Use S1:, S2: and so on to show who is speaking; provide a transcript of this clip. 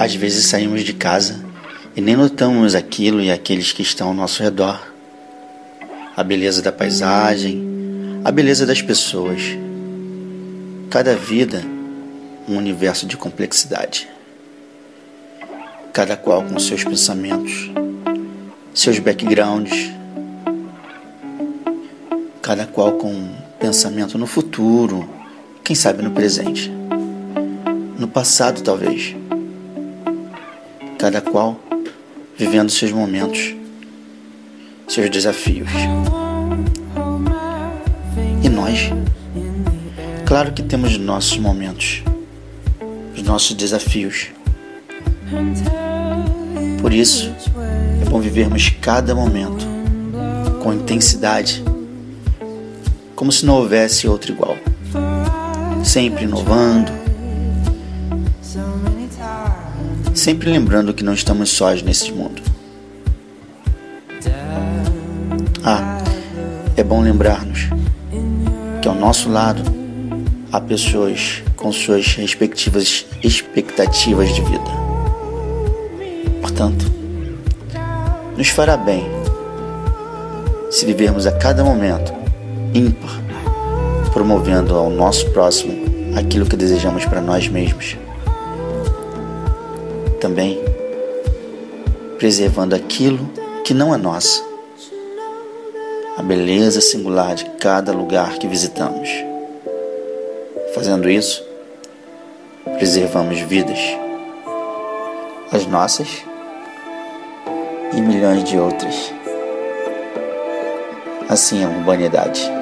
S1: Às vezes saímos de casa e nem notamos aquilo e aqueles que estão ao nosso redor. A beleza da paisagem, a beleza das pessoas. Cada vida, um universo de complexidade. Cada qual com seus pensamentos, seus backgrounds, cada qual com um pensamento no futuro, quem sabe no presente, no passado talvez. Cada qual vivendo seus momentos, seus desafios. E nós? Claro que temos nossos momentos, os nossos desafios. Por isso, é bom vivermos cada momento com intensidade, como se não houvesse outro igual. Sempre inovando, sempre lembrando que não estamos sós nesse mundo. Ah, é bom lembrar-nos que ao nosso lado há pessoas com suas respectivas expectativas de vida. Portanto, nos fará bem se vivermos a cada momento ímpar, promovendo ao nosso próximo aquilo que desejamos para nós mesmos. Também preservando aquilo que não é nosso a beleza singular de cada lugar que visitamos. Fazendo isso, preservamos vidas, as nossas e milhões de outras. Assim é a humanidade.